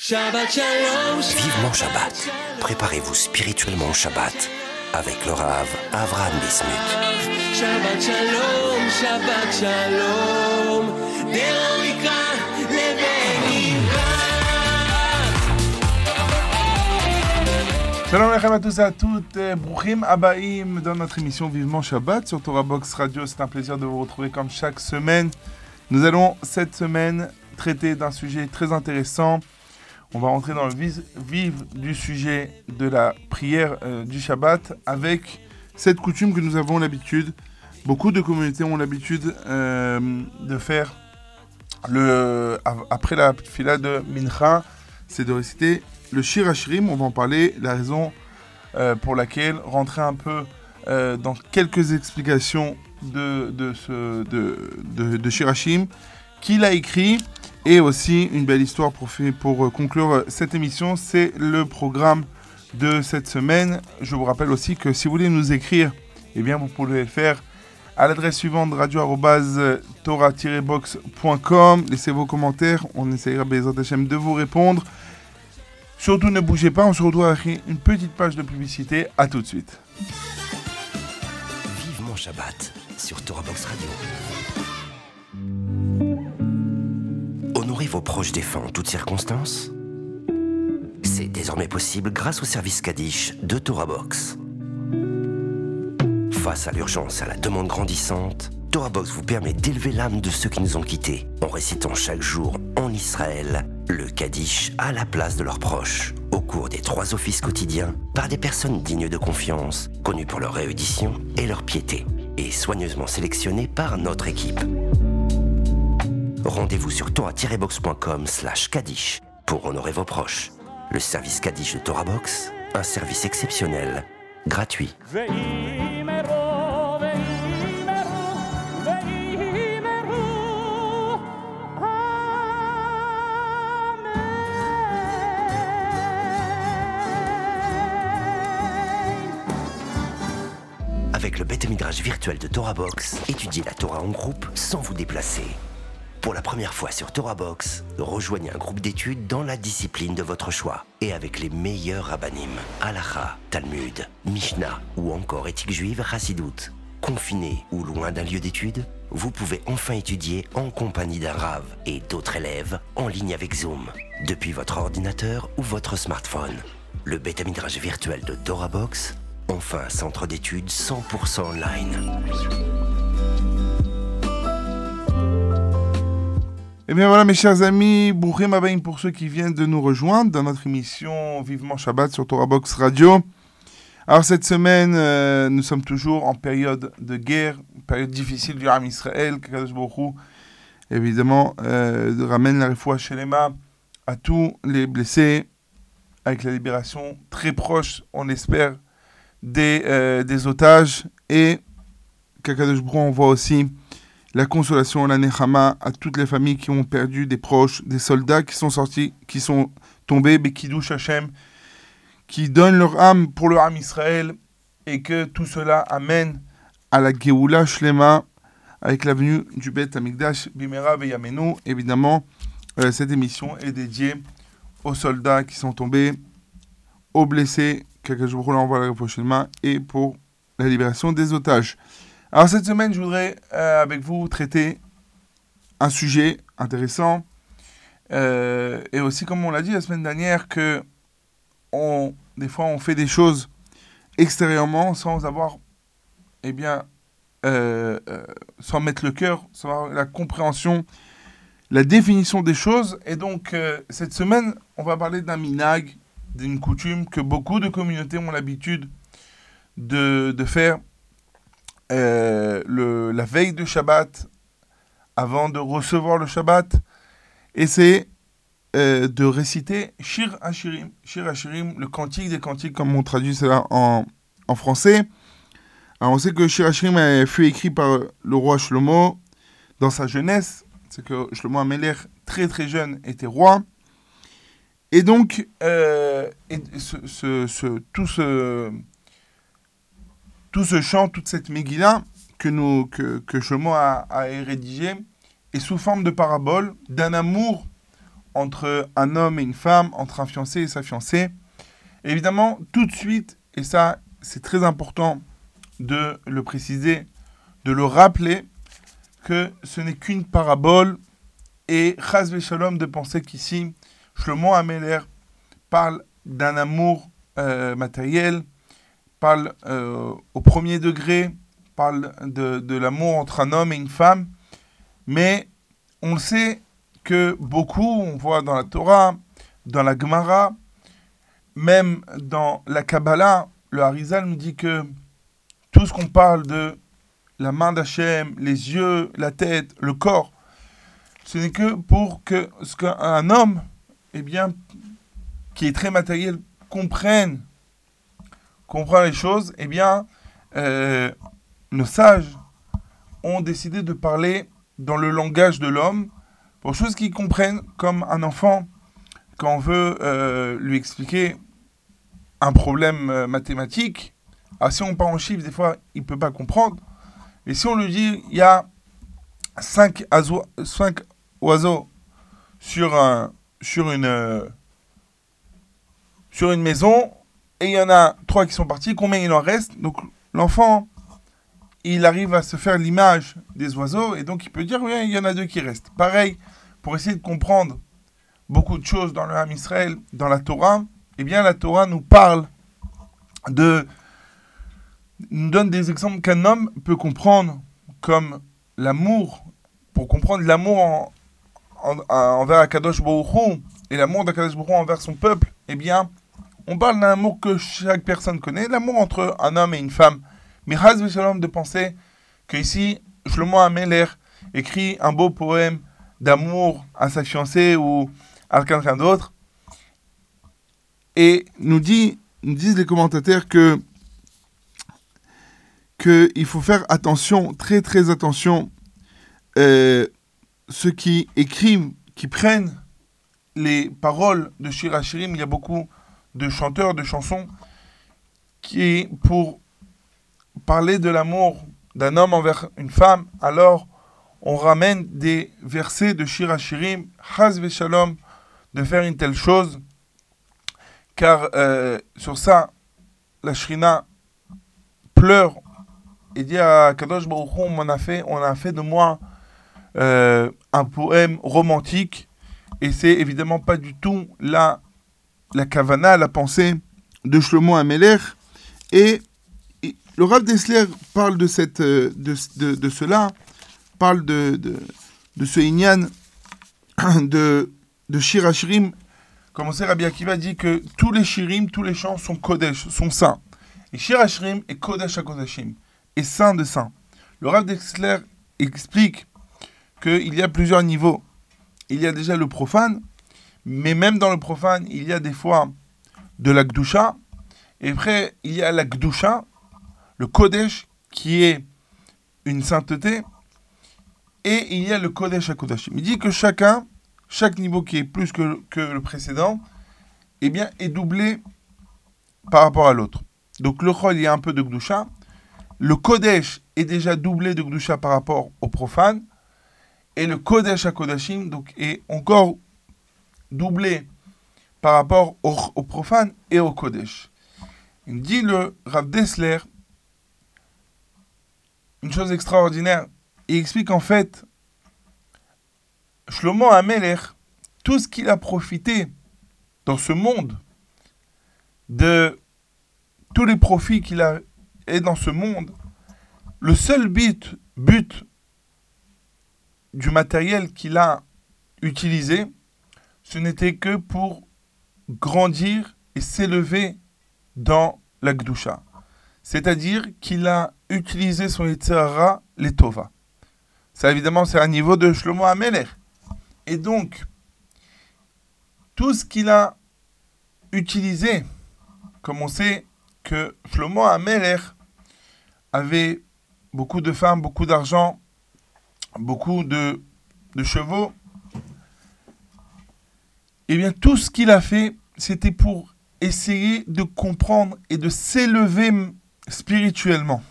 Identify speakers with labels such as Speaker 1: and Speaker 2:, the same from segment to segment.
Speaker 1: Shabbat Shalom.
Speaker 2: Vivement Shabbat. Préparez-vous spirituellement au Shabbat avec le Rav Avraham Bismuth.
Speaker 1: Shabbat Shalom. Shabbat Shalom.
Speaker 3: Shalom Lechem à tous et à toutes, Bruchim Abaïm dans notre émission Vivement Shabbat sur Torah Box Radio. C'est un plaisir de vous retrouver comme chaque semaine. Nous allons cette semaine traiter d'un sujet très intéressant. On va rentrer dans le vif du sujet de la prière euh, du Shabbat avec cette coutume que nous avons l'habitude, beaucoup de communautés ont l'habitude euh, de faire après la fila de Mincha, c'est de réciter le Shir. On va en parler, la raison euh, pour laquelle, rentrer un peu dans quelques explications de, de, ce, de, qui l'a écrit, et aussi une belle histoire pour, pour euh, conclure euh, cette émission. C'est le programme de cette semaine. Je vous rappelle aussi que si vous voulez nous écrire, eh bien vous pouvez le faire à l'adresse suivante radio-tora-box.com. Laissez vos commentaires, on essaiera de vous répondre. Surtout ne bougez pas, on se retrouve avec une petite page de publicité. À tout de suite.
Speaker 2: Vivement Shabbat sur Torah Box Radio. Vos proches défunts en toutes circonstances. C'est désormais possible grâce au service Kaddish de Torah Box. Face à l'urgence et à la demande grandissante, Torah Box vous permet d'élever l'âme de ceux qui nous ont quittés en récitant chaque jour en Israël le Kaddish à la place de leurs proches, au cours des trois offices quotidiens, par des personnes dignes de confiance, connues pour leur érudition et leur piété, et soigneusement sélectionnées par notre équipe. Rendez-vous sur torah-box.com slash kadish pour honorer vos proches. Le service Kadish de Torah Box, un service exceptionnel, gratuit. Avec le bête virtuel de Torah Box, étudiez la Torah en groupe sans vous déplacer. Pour la première fois sur Torah Box, rejoignez un groupe d'études dans la discipline de votre choix et avec les meilleurs rabbinim, Halacha, Talmud, Mishnah ou encore éthique juive Chassidoute. Confiné ou loin d'un lieu d'études, vous pouvez enfin étudier en compagnie d'un Rav et d'autres élèves en ligne avec Zoom, depuis votre ordinateur ou votre smartphone. Le bêta midrash virtuel de Torah Box, enfin centre d'études 100% online.
Speaker 3: Eh bien voilà mes chers amis, Bruchim Abaïm pour ceux qui viennent de nous rejoindre dans notre émission Vivement Shabbat sur Torah Box Radio. Alors cette semaine, euh, nous sommes toujours en période de guerre, période difficile du Ram Israël, qu'Akadosh Baruch Hu, évidemment, euh, ramène la refoua Shelema à tous les blessés, avec la libération très proche, on l'espère, des, euh, otages, et qu'Akadosh Baruch Hu envoie aussi la consolation, la nechama à toutes les familles qui ont perdu des proches, des soldats qui sont sortis, qui sont tombés, Hashem, qui donnent leur âme pour le âme Israël, et que tout cela amène à la Geoula Shlema, avec la venue du Bet Amigdash Bimera Veyamenu. Évidemment, euh, cette émission est dédiée aux soldats qui sont tombés, aux blessés, Hu leur envoie la et pour la libération des otages. Alors cette semaine, je voudrais euh, avec vous traiter un sujet intéressant euh, et aussi, comme on l'a dit la semaine dernière, que on, des fois on fait des choses extérieurement sans avoir, eh bien, euh, sans mettre le cœur, sans avoir la compréhension, la définition des choses. Et donc cette semaine, on va parler d'un minag, d'une coutume que beaucoup de communautés ont l'habitude de, de faire euh, le, la veille de Shabbat, avant de recevoir le Shabbat, c'est euh, de réciter Shir Hashirim, Shir Hashirim, le cantique des cantiques, comme on traduit cela en, en français. Alors on sait que Shir Hashirim fut écrit par le roi Shlomo dans sa jeunesse, c'est que Shlomo Ameler, très très jeune, était roi. Et donc, euh, ce- tout ce tout ce chant, toute cette Megillah que, nous, que, que a, rédigé est sous forme de parabole d'un amour entre un homme et une femme, entre un fiancé et sa fiancée. Évidemment, tout de suite, et ça c'est très important de le préciser, de le rappeler, que ce n'est qu'une parabole et Chaz Shalom de penser qu'ici, Shlomo Ameler parle d'un amour euh, matériel, parle euh, au premier degré, parle de, de l'amour entre un homme et une femme, mais on le sait que beaucoup, on voit dans la Torah, dans la Gemara, même dans la Kabbalah, le Harizal nous dit que tout ce qu'on parle de la main d'Hachem, les yeux, la tête, le corps, ce n'est que pour que ce qu'un homme, eh bien, qui est très matériel, comprenne, comprend les choses, eh bien, euh, nos sages ont décidé de parler dans le langage de l'homme pour choses qu'ils comprennent, comme un enfant, quand on veut euh, lui expliquer un problème euh, mathématique, ah, si on parle en chiffres, des fois, il ne peut pas comprendre. Et si on lui dit, il y a 5 oiseaux sur, un, sur, une, euh, sur une maison, et il y en a 3 qui sont partis, combien il en reste? Donc l'enfant, il arrive à se faire l'image des oiseaux, et donc il peut dire, oui, il y en a deux qui restent. Pareil, pour essayer de comprendre beaucoup de choses dans le Ham Israël, dans la Torah, eh bien la Torah nous parle de nous donne des exemples qu'un homme peut comprendre comme l'amour pour comprendre l'amour en, envers Akadosh Baruch et l'amour d'Akadosh Baruch envers son peuple eh bien on parle d'un amour que chaque personne connaît l'amour entre un homme et une femme. Mais Haz Shalom de penser que ici Shlomo Ameler écrit un beau poème d'amour à sa fiancée ou à quelqu'un d'autre et nous, dit, nous disent les commentateurs que qu'il faut faire attention, très très attention, euh, ceux qui écrivent, qui prennent les paroles de Shirachirim, il y a beaucoup de chanteurs, de chansons, qui, pour parler de l'amour d'un homme envers une femme, alors on ramène des versets de Shirachirim, Shalom, de faire une telle chose, car euh, sur ça, la Shrina pleure et dit à Kadosh Baruch Hu, on a fait, on a fait de moi euh, un poème romantique, et c'est évidemment pas du tout la, la kavana, la pensée de Shlomo Ameler. Et, et le Rav Dessler parle de, cette, euh, de, de, cela, parle de, de, ce Inyan de, de Shirachirim comme on sait, Rabbi Akiva dit que tous les shirim, tous les chants sont kodesh, sont saints. Et shirashrim est kodesh à kodashim, est saint de saint. Le Rav Dexler explique qu'il y a plusieurs niveaux. Il y a déjà le profane, mais même dans le profane, il y a des fois de la gdusha. Et après, il y a la gdusha, le kodesh, qui est une sainteté. Et il y a le kodesh à kodashim. Il dit que chacun chaque niveau qui est plus que, que le précédent, eh bien, est doublé par rapport à l'autre. Donc le Chol, il y a un peu de Gdusha. Le Kodesh est déjà doublé de Gdusha par rapport au profane. Et le Kodesh à Kodashim donc, est encore doublé par rapport au, profane et au Kodesh. Il dit le Rav Dessler une chose extraordinaire. Il explique en fait Shlomo Amelech, tout ce qu'il a profité dans ce monde, de tous les profits qu'il a et dans ce monde, le seul but du matériel qu'il a utilisé, ce n'était que pour grandir et s'élever dans la Gdusha. C'est-à-dire qu'il a utilisé son Yitzhara, les Tova. Ça, évidemment, c'est un niveau de Shlomo Amelech. Et donc, tout ce qu'il a utilisé, comme on sait que Shlomo Ameler avait beaucoup de femmes, beaucoup d'argent, beaucoup de chevaux, eh bien tout ce qu'il a fait, c'était pour essayer de comprendre et de s'élever spirituellement.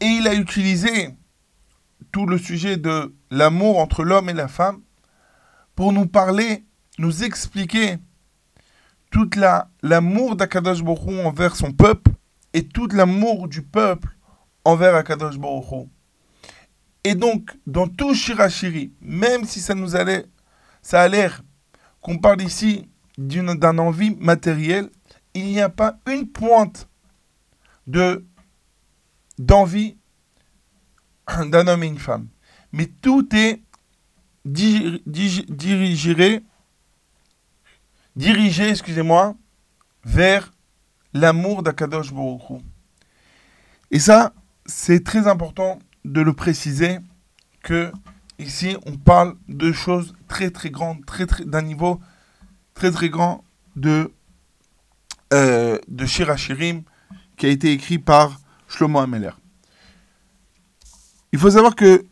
Speaker 3: Et il a utilisé tout le sujet de l'amour entre l'homme et la femme pour nous parler nous expliquer tout l'amour d'Akadosh Baruch Hu envers son peuple et tout l'amour du peuple envers Akadosh Hu. Et donc, dans tout Shirashiri, même si ça nous allait, ça a l'air qu'on parle ici d'une d'un envie matérielle, il n'y a pas une pointe de d'envie d'un homme et une femme. Mais tout est di- di- dirigé, excusez-moi, vers l'amour d'Akadosh Hu. Et ça, c'est très important de le préciser que ici on parle de choses très très grandes, très très d'un niveau très très grand de euh, de Shirachirim qui a été écrit par Shlomo Ameler. Il faut savoir que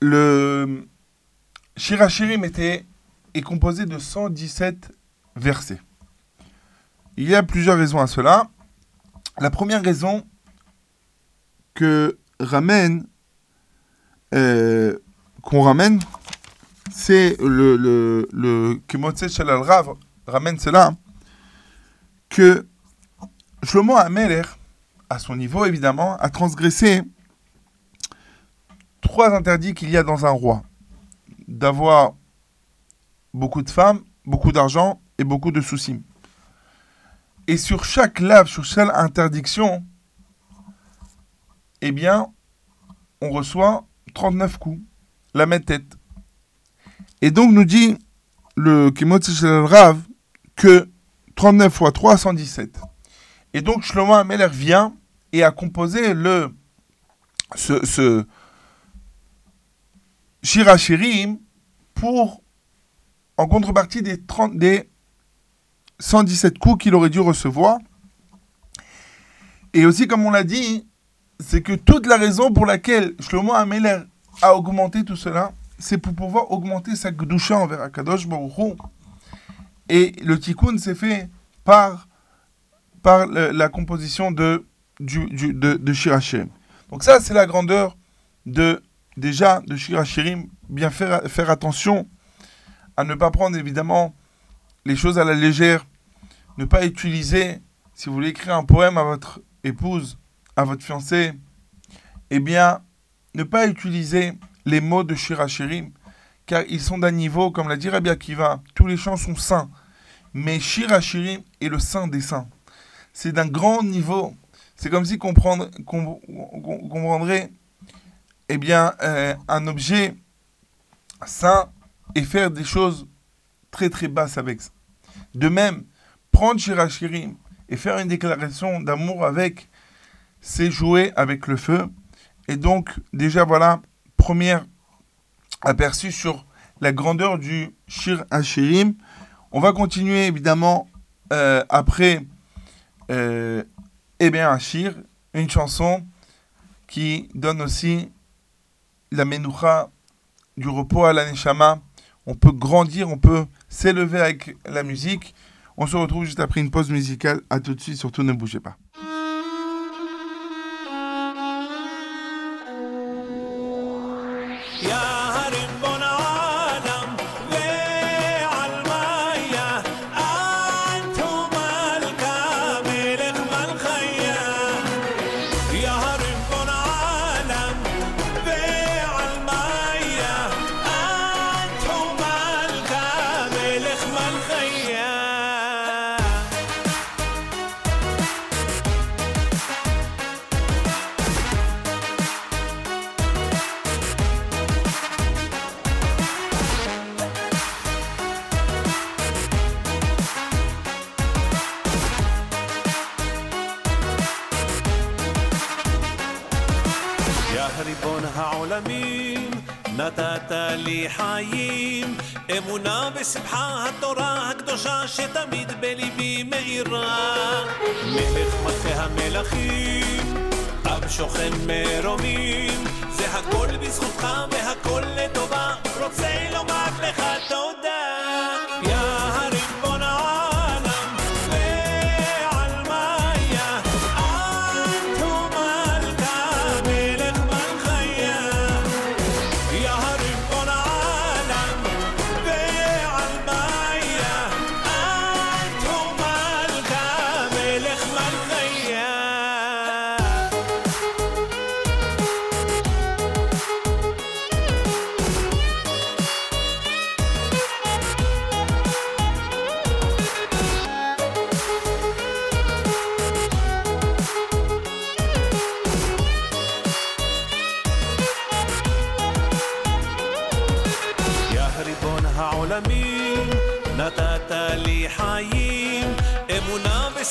Speaker 3: le Shirachirim était est composé de 117 versets. Il y a plusieurs raisons à cela. La première raison que ramène euh, qu'on ramène, c'est le le le Rav ramène cela que Shlomo Ameler, à son niveau évidemment, a transgressé trois interdits qu'il y a dans un roi d'avoir beaucoup de femmes, beaucoup d'argent et beaucoup de soucis. Et sur chaque lave, sur chaque interdiction, eh bien, on reçoit 39 coups, la même tête. Et donc, nous dit le Kimotzi Shel Rav que 39 fois 3, 117. Et donc, Shlomo Ameler vient et a composé le, ce, ce Shirachirim pour, en contrepartie des, 30, des 117 coups qu'il aurait dû recevoir. Et aussi, comme on l'a dit, c'est que toute la raison pour laquelle Shlomo Ameler a augmenté tout cela, c'est pour pouvoir augmenter sa gdusha envers Akadosh Baruch. Et le tikkun s'est fait par, par la composition de, du, de. Donc ça, c'est la grandeur de, déjà de Shirachirim. Bien faire, faire attention à ne pas prendre évidemment les choses à la légère, ne pas utiliser, si vous voulez écrire un poème à votre épouse, à votre fiancé, eh bien, ne pas utiliser les mots de Shirachirim, car ils sont d'un niveau, comme l'a dit Rabbi Akiva, tous les chants sont saints, mais Shirachirim est le saint des saints. C'est d'un grand niveau. C'est comme si comprendre, qu'on qu'on- qu'on prendrait eh bien, euh, un objet saint et faire des choses très très basses avec ça. De même, prendre Shirachirim et faire une déclaration d'amour avec, c'est jouer avec le feu. Et donc, déjà, voilà, premier aperçu sur la grandeur du Shir Hashirim. On va continuer, évidemment, euh, après euh, Eh bien, Hashir, une chanson qui donne aussi la menoucha du repos à la neshama. On peut grandir, on peut s'élever avec la musique. On se retrouve juste après une pause musicale. À tout de suite, surtout ne bougez pas.
Speaker 1: אמונה בשמחה התורה הקדושה שתמיד בליבי מאירה. מלך מלכי המלכים, עם שוכן מרומים, זה הכל בזכותך והכל לטובה, רוצה לומר לך תודה.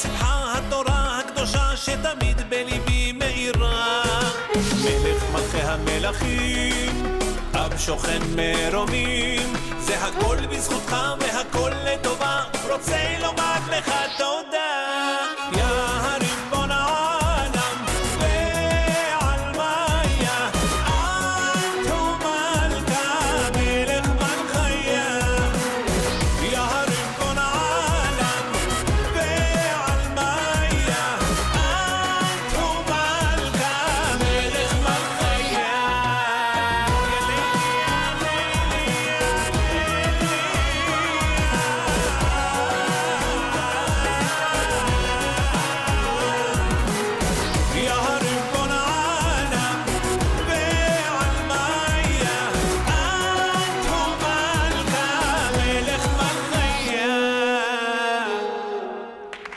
Speaker 4: בשמחה התורה הקדושה שתמיד בליבי מאירה. מלך מלכי המלכים, עם שוכן מרומים, זה הכל בזכותך והכל לטובה, רוצה לומר לך תודה.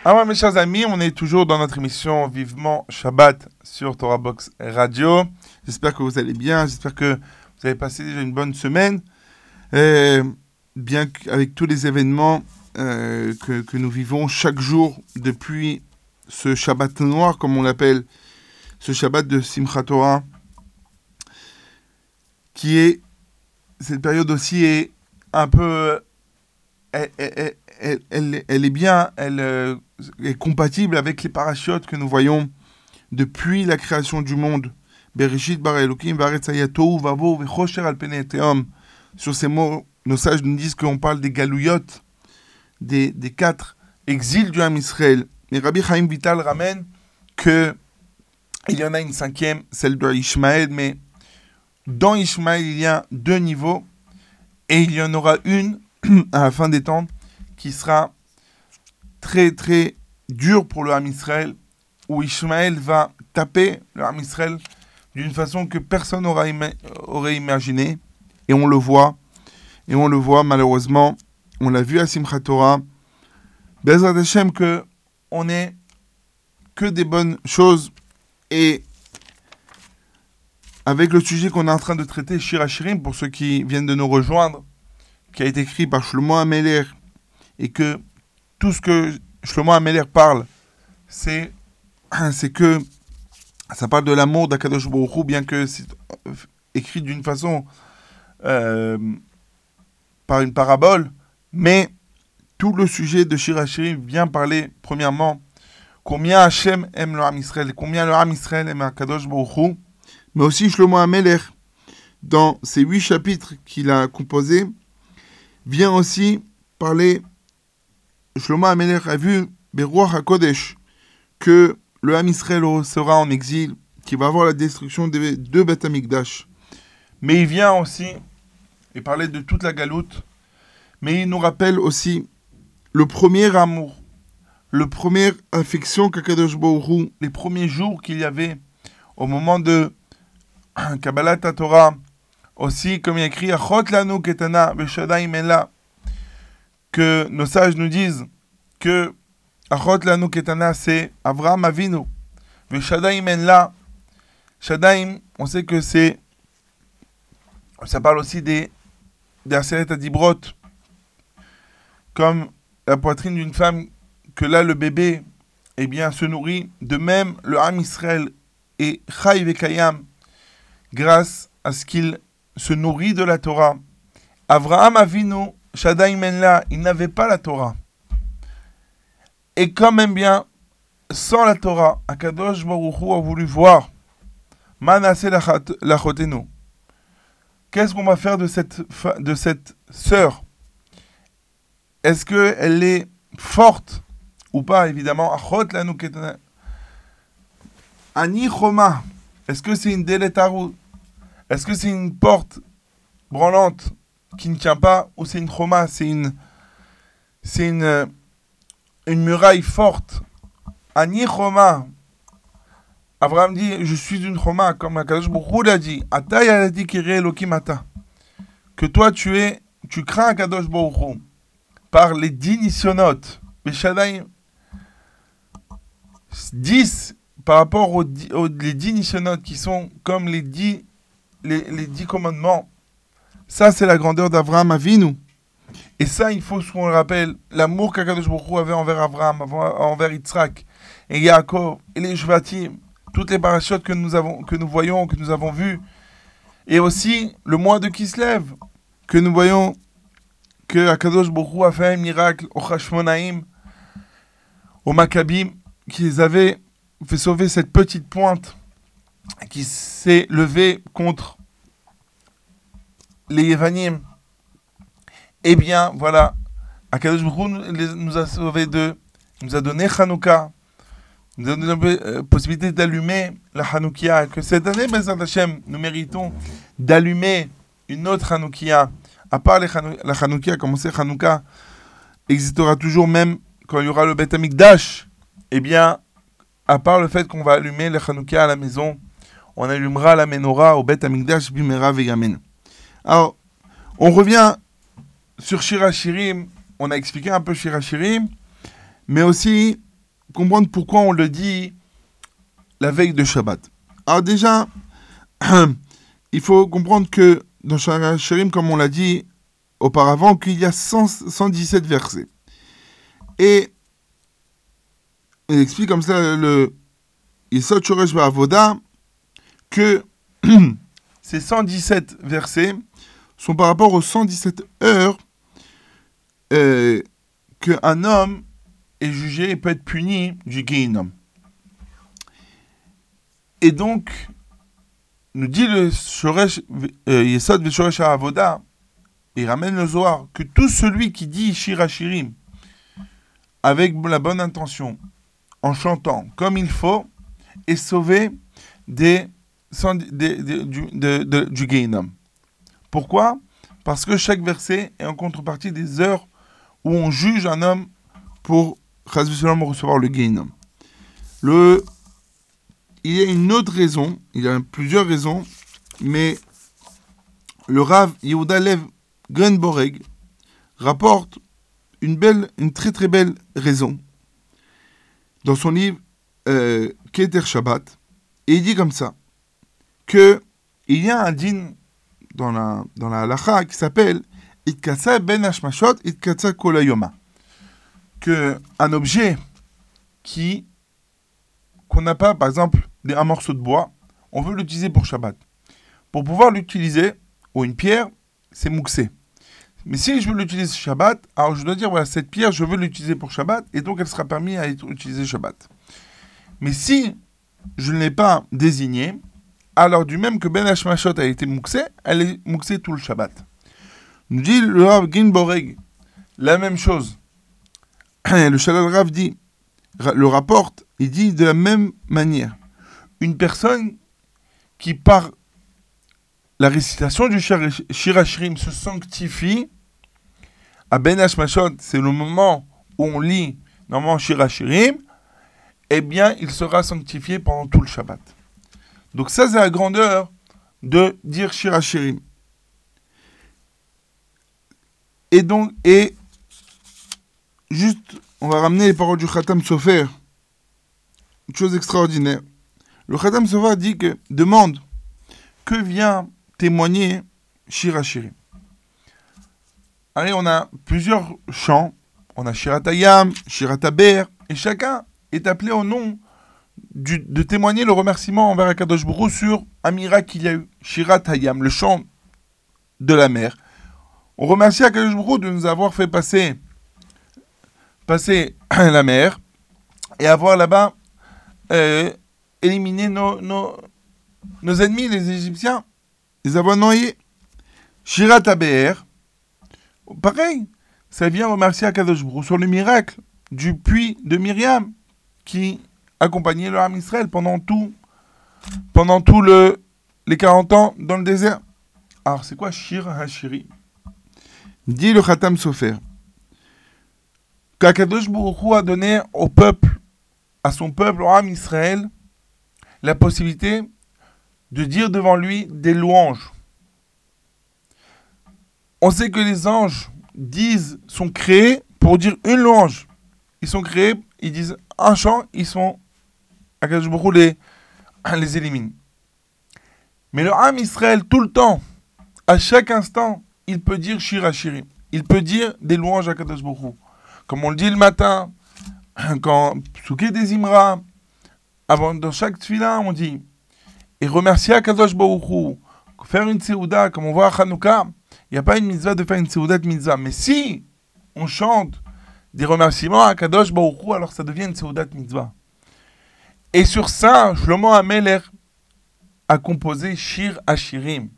Speaker 3: Alors mes chers amis, on est toujours dans notre émission Vivement Shabbat sur Torah Box Radio. J'espère que vous allez bien, j'espère que vous avez passé déjà une bonne semaine. Bien qu'avec tous les événements euh, que, que nous vivons chaque jour depuis ce Shabbat noir, comme on l'appelle, ce Shabbat de Simchat Torah, qui est, cette période aussi est un peu elle, est bien, elle euh, est compatible avec les parachutes que nous voyons depuis la création du monde. Sur ces mots, nos sages nous disent qu'on parle des galouillottes, des, quatre exils du Ham Israël. Mais Rabbi Chaim Vital ramène que il y en a une cinquième, celle de mais dans Ishmaël, il y a deux niveaux et il y en aura une à la fin des temps qui sera très très dur pour le Ham Israël, où Ishmaël va taper le Ham Israël d'une façon que personne n'aura ima- aurait imaginé. Et on le voit, et on le voit malheureusement, on l'a vu à Simchat Torah, Bezrat Hashem que on est que des bonnes choses et avec le sujet qu'on est en train de traiter, Shirachirim, pour ceux qui viennent de nous rejoindre, qui a été écrit par Shlomo Ameler, et que tout ce que Shlomo Ameler parle, c'est, que ça parle de l'amour d'Akadosh Baruch bien que c'est euh, écrit d'une façon euh, par une parabole, mais tout le sujet de Shirachirim vient parler, premièrement, combien Hachem aime le Ham Israël, combien le Ham Israël aime Akadosh Baruch mais aussi Shlomo Ameler, dans ces huit chapitres qu'il a composés, vient aussi parler, Shlomo Ameler a vu Beruach HaKodesh, que le Ham Israël sera en exil, qu'il va avoir la destruction des deux Beth Amikdash. Mais il vient aussi, et parler de toute la galoute, mais il nous rappelle aussi le premier amour, le première affection qu'Akadosh Baruch les premiers jours qu'il y avait au moment de Kabbalat Torah, aussi comme il a écrit ketana que nos sages nous disent que Achot lanu ketana c'est Avraham Avinu, v'shadaim ela, Shadaim, on sait que c'est ça parle aussi des des Adibrot, comme la poitrine d'une femme que là le bébé eh bien se nourrit. De même, le Ham Israël est Chai Vekayam grâce à ce qu'il se nourrit de la Torah. Avraham Avinu, Shaddai Menla, il n'avait pas la Torah. Et quand même bien, sans la Torah, Akadosh Baruch a voulu voir Manase Lachotenu. Qu'est-ce qu'on va faire de cette, de Est-ce qu'elle est forte ou pas, évidemment? Achot lanu. Ani Choma. Est-ce que c'est une déletaru Est-ce que c'est une porte branlante qui ne tient pas ou c'est une Choma C'est une, muraille forte? Ani Choma. Abraham dit Je suis une Choma, comme Akadosh Hu l'a dit. Ata. Que toi tu es, tu crains Akadosh Hu par les dix nisyonotes. Beshadaim 10 par rapport aux, dix- les 10 nisyonotes qui sont comme les 10 les, les dix commandements. Ça, c'est la grandeur d'Avraham Avinu. Et ça, il faut qu'on le rappelle, l'amour qu'Akadosh Baruch avait envers Abraham, envers Yitzhak et Yaakov et les Shvatim, toutes les parachutes que nous avons, que nous voyons, que nous avons vues, et aussi le mois de Kislev, que nous voyons que Akadosh Baruch a fait un miracle au Hashmonaïm, au Maccabim, qu'ils avaient fait sauver cette petite pointe qui s'est levée contre les Yevanim. Eh bien, voilà, Akadosh nous a sauvés d'eux, nous a donné Hanouka, nous a donné la euh, possibilité d'allumer la Hanoukia, que cette année, Bezat Hashem, nous méritons d'allumer une autre Hanoukia. À part la Hanoukia, comme on sait, Hanouka? Existera toujours même quand il y aura le Beth Amikdash. Eh bien, à part le fait qu'on va allumer la Hanoukia à la maison, on allumera la menorah au Beth Amikdash Bimera Vegamen. Alors, on revient sur Shirachirim. On a expliqué un peu Shirachirim, mais aussi comprendre pourquoi on le dit la veille de Shabbat. Alors déjà, il faut comprendre que dans Shirachirim, comme on l'a dit auparavant, qu'il y a 100 117 versets. Et il explique comme ça le Yisod Shoresh Avoda que ces 117 versets sont par rapport aux 117 heures euh, qu'un homme est jugé et peut être puni du Gehinnom. Et donc, nous dit le Shoresh, euh, Yesod Avoda, il ramène le Zohar, que tout celui qui dit Shirachirim avec la bonne intention, en chantant comme il faut, est sauvé des, des- du, de- du. Pourquoi? Parce que chaque verset est en contrepartie des heures où on juge un homme pour recevoir le Gehinnom. Le, il y a une autre raison, il y a plusieurs raisons, mais le Rav Yehuda Lev Grenboreg rapporte une belle, une très très belle raison dans son livre euh, Keter Shabbat, et il dit comme ça que il y a un din dans la dans la halacha qui s'appelle Itkatsa ben hashmashot Itkatsa kolayoma que un objet qui qu'on n'a pas par exemple un morceau de bois, on veut l'utiliser pour Shabbat. Pour pouvoir l'utiliser ou une pierre, c'est mouxé. Mais si je veux l'utiliser Shabbat, alors je dois dire, voilà, cette pierre, je veux l'utiliser pour Shabbat, et donc elle sera permise à être utilisée Shabbat. Mais si je ne l'ai pas désignée, alors du même que Ben Hashmashot a été mouxé, elle est mouxée tout le Shabbat. Nous dit le Rav Ginboreg, la même chose. Le Shalal Rav dit, le rapporte, il dit de la même manière. Une personne qui par la récitation du Shir- Shirachirim se sanctifie, à Ben Hashmashot, c'est le moment où on lit normalement Shirachirim, eh bien, il sera sanctifié pendant tout le Shabbat. Donc ça, c'est la grandeur de dire Shirachirim. Et donc, et juste, on va ramener les paroles du Khatam Sofer. Une chose extraordinaire. Le Khatam Sofer dit que, demande, que vient témoigner Shirachirim Allez, on a plusieurs chants. On a Shiratayam, Shirataber, et chacun est appelé au nom de témoigner le remerciement envers Akadosh Baruch Hu sur un miracle qu'il y a eu. Shiratayam, le chant de la mer. On remercie Akadosh Baruch Hu de nous avoir fait passer, passer la mer et avoir là-bas euh, éliminé nos, nos, nos ennemis, les Égyptiens, les avoir noyés. Shirataber, pareil, ça vient remercier Akadosh Baruch Hu sur le miracle du puits de Myriam qui accompagnait le Ham Israël pendant tout, pendant tout le, les 40 ans dans le désert. Alors, c'est quoi Shir Hashiri? Dit le Khatam Sofer qu'Akadosh Hu a donné au peuple, à son peuple, au Ham Israël, la possibilité de dire devant lui des louanges. On sait que les anges disent, sont créés pour dire une louange. Ils sont créés, ils disent un chant, ils sont. Akadosh les, les élimine. Mais le Ham Israël, tout le temps, à chaque instant, il peut dire Shirachirim. il peut dire des louanges à Kadosh. Comme on le dit le matin, quand Psuké des Imra, avant, dans chaque tefila, on dit et remercier à Kadosh Baruch Hu, faire une Seouda, comme on voit à Hanouka, il n'y a pas une mitzvah de faire une Seouda de mitzvah. Mais si on chante des remerciements à Kadosh Baruch Hu, alors ça devient une Seouda de mitzvah. Et sur ça, Shlomo Ameler a composé Shir Ashirim.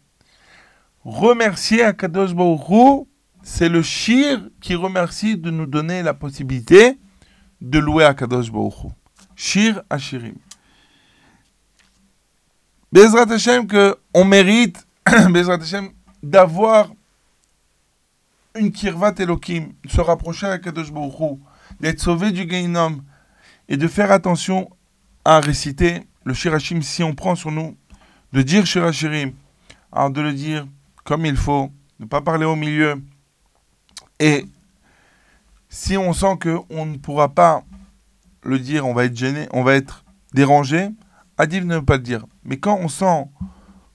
Speaker 3: Remercier à Kadosh Baruch c'est le Shir qui remercie de nous donner la possibilité de louer à Kadosh Baruch. Shir Ashirim. Bezrat Hashem que on mérite, Bezrat Hashem, d'avoir une kirvat Elohim, de se rapprocher à Kadosh Baruch d'être sauvé du Gainom et de faire attention à réciter le Shirachim si on prend sur nous, de dire Shirachirim, alors de le dire comme il faut, ne pas parler au milieu. Et si on sent qu'on ne pourra pas le dire, on va être gêné, on va être dérangé, Adif ne veut pas le dire. Mais quand on sent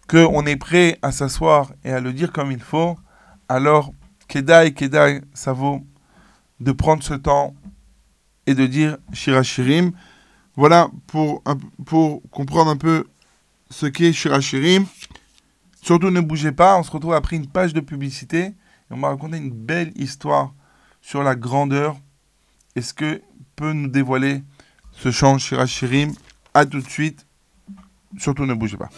Speaker 3: qu'on est prêt à s'asseoir et à le dire comme il faut, alors Kedai, Kedai, ça vaut de prendre ce temps et de dire Shirachirim. Voilà pour, comprendre un peu ce qu'est Shirachirim. Surtout ne bougez pas, on se retrouve après une page de publicité et on va raconter une belle histoire sur la grandeur et ce que peut nous dévoiler ce chant Shirachirim. A tout de suite. Surtout ne bougez pas.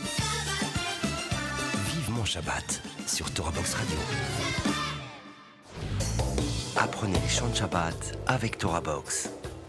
Speaker 2: Vivement Shabbat sur Box Radio. Apprenez les chants de Shabbat avec Box.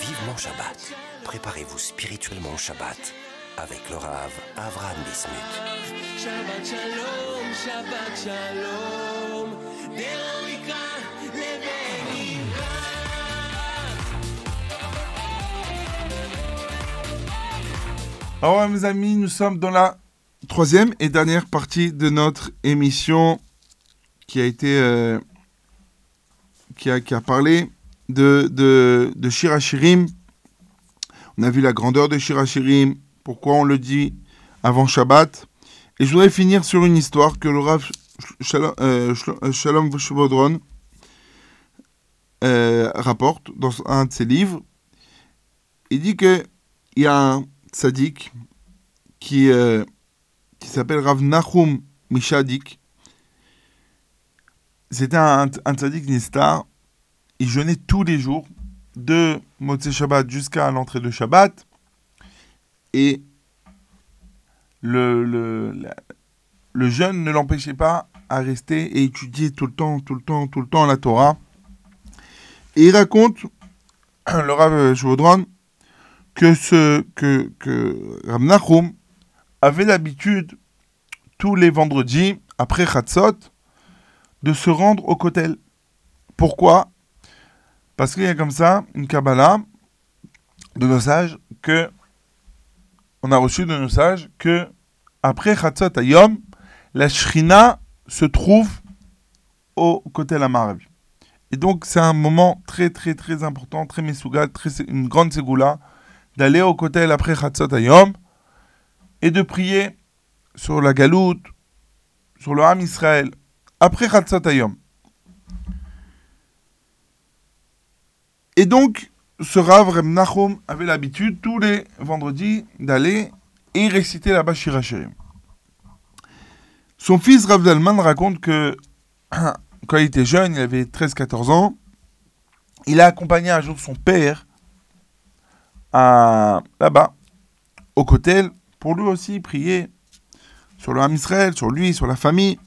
Speaker 2: Vivement Shabbat. Préparez-vous spirituellement au Shabbat avec le Rav Avram Bismuth.
Speaker 1: Shabbat shalom, Shabbat shalom.
Speaker 3: Alors mes amis, nous sommes dans la troisième et dernière partie de notre émission qui a été euh, qui, a, qui a parlé de, de, de Shirachirim. On a vu la grandeur de Shirachirim, pourquoi on le dit avant Shabbat. Et je voudrais finir sur une histoire que le Rav Shalom, euh, euh, euh, rapporte dans un de ses livres. Il dit que il y a un tzaddik qui, euh, qui s'appelle Rav Nachum Mishadik. C'était un, un tzaddik Nistar. Il jeûnait tous les jours, de Motzei Shabbat jusqu'à l'entrée de Shabbat. Et le, jeûne ne l'empêchait pas à rester et étudier tout le temps, tout le temps, tout le temps la Torah. Et il raconte, le Rav Shvodron, que que, avait l'habitude tous les vendredis après Chatzot de se rendre au Kotel. Pourquoi? Parce qu'il y a comme ça une Kabbalah de nos sages que on a reçu de nos sages que après Ayom, la Shrina se trouve au la Maravi. Et donc c'est un moment très très très important, très mesouga, une grande ségoula, d'aller au côté après Chatzot Ayom et de prier sur la galoute, sur le Ham Israël, après Chatzot Ayom. Et donc, ce Rav Reb Nachum avait l'habitude tous les vendredis d'aller et réciter la Bashira Shirim. Son fils Rav Zalman raconte que quand il était jeune, il avait 13-14 ans, il a accompagné un jour son père à là-bas, au Kotel, pour lui aussi prier sur le Ham Israël, sur lui, sur la famille.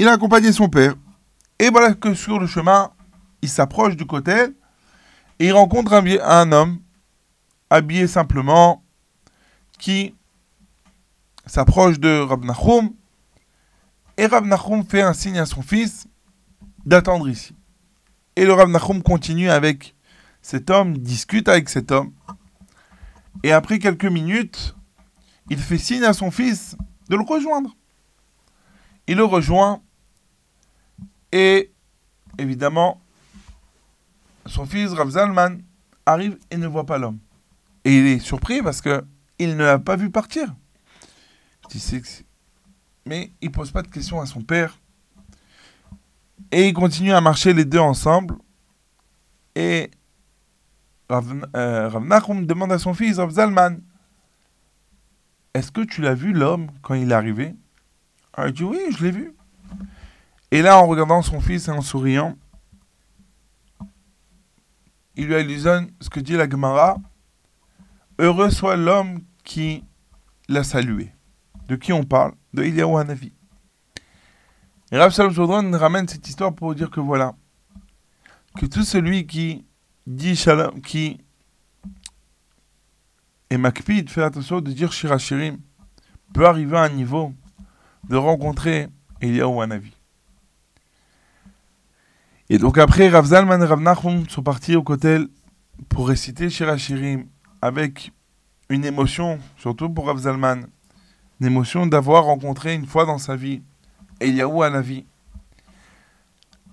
Speaker 3: Il a accompagné son père. Et voilà que sur le chemin, il s'approche du Kotel et il rencontre un, homme habillé simplement qui s'approche de Rab Nachum et Rab Nachum fait un signe à son fils d'attendre ici. Et le Rab Nachum continue avec cet homme, discute avec cet homme. Et après quelques minutes, il fait signe à son fils de le rejoindre. Il le rejoint et évidemment, son fils Rav Zalman arrive et ne voit pas l'homme. Et il est surpris parce que il ne l'a pas vu partir. Mais il pose pas de questions à son père. Et ils continuent à marcher les deux ensemble. Et Rav, euh, demande à son fils, Rav Zalman, est-ce que tu l'as vu l'homme quand il est arrivé? Ah, Il dit oui, je l'ai vu. Et là, en regardant son fils et en souriant, il lui allusionne ce que dit la Gemara Heureux soit l'homme qui l'a salué. De qui on parle De Eliyahu Hanavi. Et Rav Shalom ramène cette histoire pour dire que voilà, que tout celui qui dit shalom, qui est makpid, fait attention de dire shirachirim, peut arriver à un niveau de rencontrer Eliyahu Hanavi. Et donc après, Rav Zalman et Rav Nachum sont partis au Kotel pour réciter Shirachirim avec une émotion, surtout pour Rav Zalman, une émotion d'avoir rencontré une fois dans sa vie Eliyahu Hanavi.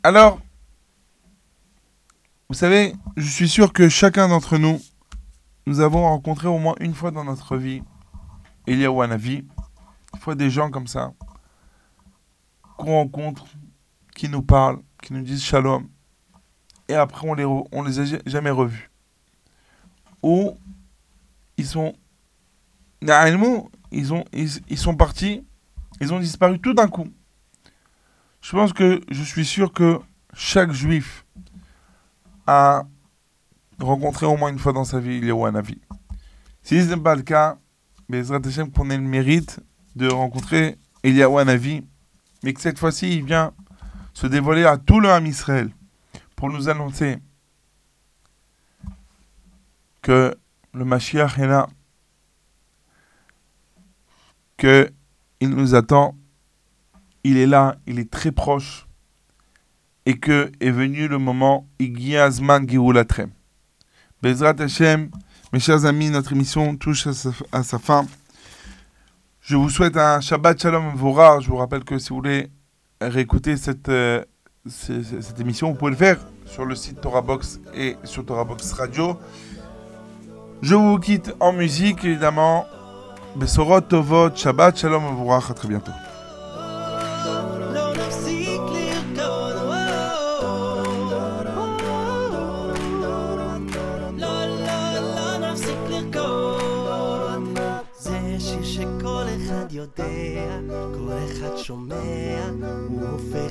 Speaker 3: Alors, vous savez, je suis sûr que chacun d'entre nous, nous avons rencontré au moins une fois dans notre vie Eliyahu Hanavi, une fois des gens comme ça, qu'on rencontre, qui nous parlent, qui nous disent shalom, et après on les, on les a jamais revus. Ou ils sont. Ils, ont, ils, ils sont partis, ils ont disparu tout d'un coup. Je pense que je suis sûr que chaque juif a rencontré au moins une fois dans sa vie un avis. Si ce n'est pas le cas, Hashem qu'on ait le mérite de rencontrer un avis, mais que cette fois-ci il vient se dévoiler à tout le Ham Israël pour nous annoncer que le Mashiach est là, que il nous attend, il est là, il est très proche, et que est venu le moment Igiazman Geoulatrem. Bezrat Hashem, mes chers amis, notre émission touche à sa, fin. Je vous souhaite un Shabbat Shalom Vorah. Je vous rappelle que si vous voulez réécouter cette, euh, cette émission, vous pouvez le faire sur le site Torah Box et sur Torah Box Radio. Je vous quitte en musique, évidemment. Besorot Tovot, Shabbat, Shalom, à très bientôt.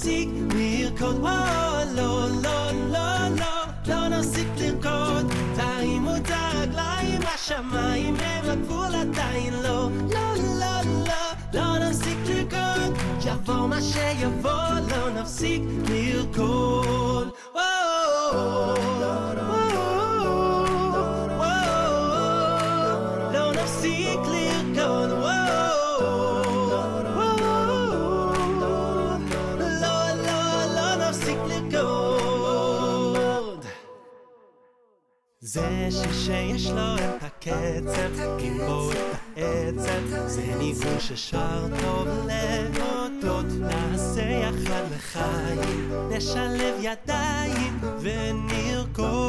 Speaker 1: נפסיק לרקוד, וואו, לא, לא, לא, לא, לא נפסיק לרקוד. תרימו את הרגליים השמיים הם הגבול עדיין לא, לא, לא, לא, לא נפסיק לרקוד. יבוא מה שיבוא, לא נפסיק לרקוד זה שיר שיש לו את הקצב, עם בו את העצב, זה ניגון ששר טוב להודות, נעשה יחד לחיים, נשלב ידיים ונרקוד.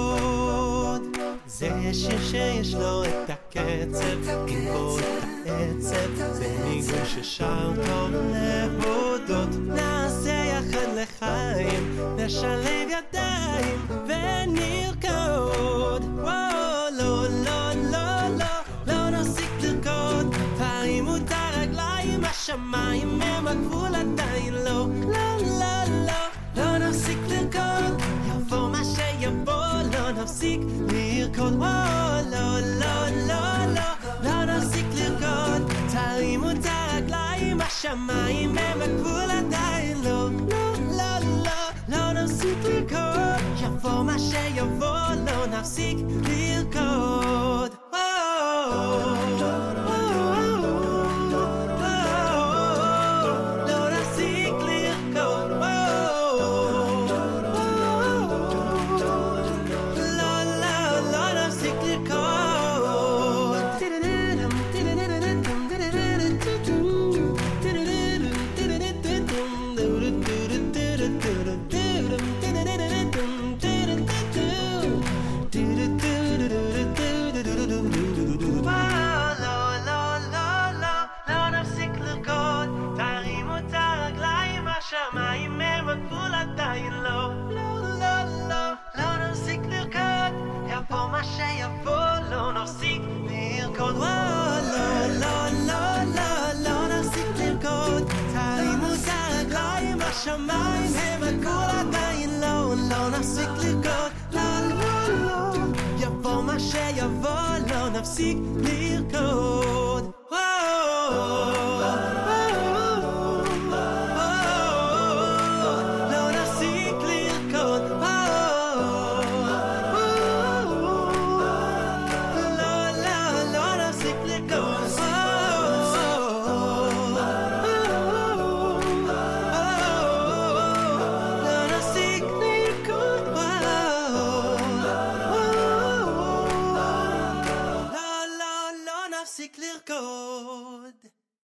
Speaker 1: זה שיר שיש לו את הקצב, עם בו את העצב, זה ניגון ששר טוב להודות, נעשה יחד לחיים, נשלב ידיים ונרקוד. וואו, לא, לא, לא, לא, לא נפסיק לרקוד, תרימו את הרגליים, השמיים הם הגבול עדיין לא, לא, לא, לא, לא נפסיק לרקוד, יבוא מה שיבוא, לא נפסיק לרקוד, וואו, לא, לא, לא, לא, לא נפסיק לרקוד, תרימו את הרגליים, השמיים הם הגבול עדיין לא, לא, לא, לא, לא נפסיק לרקוד, وما شيء يظل نفسك بالكود do do do seek me.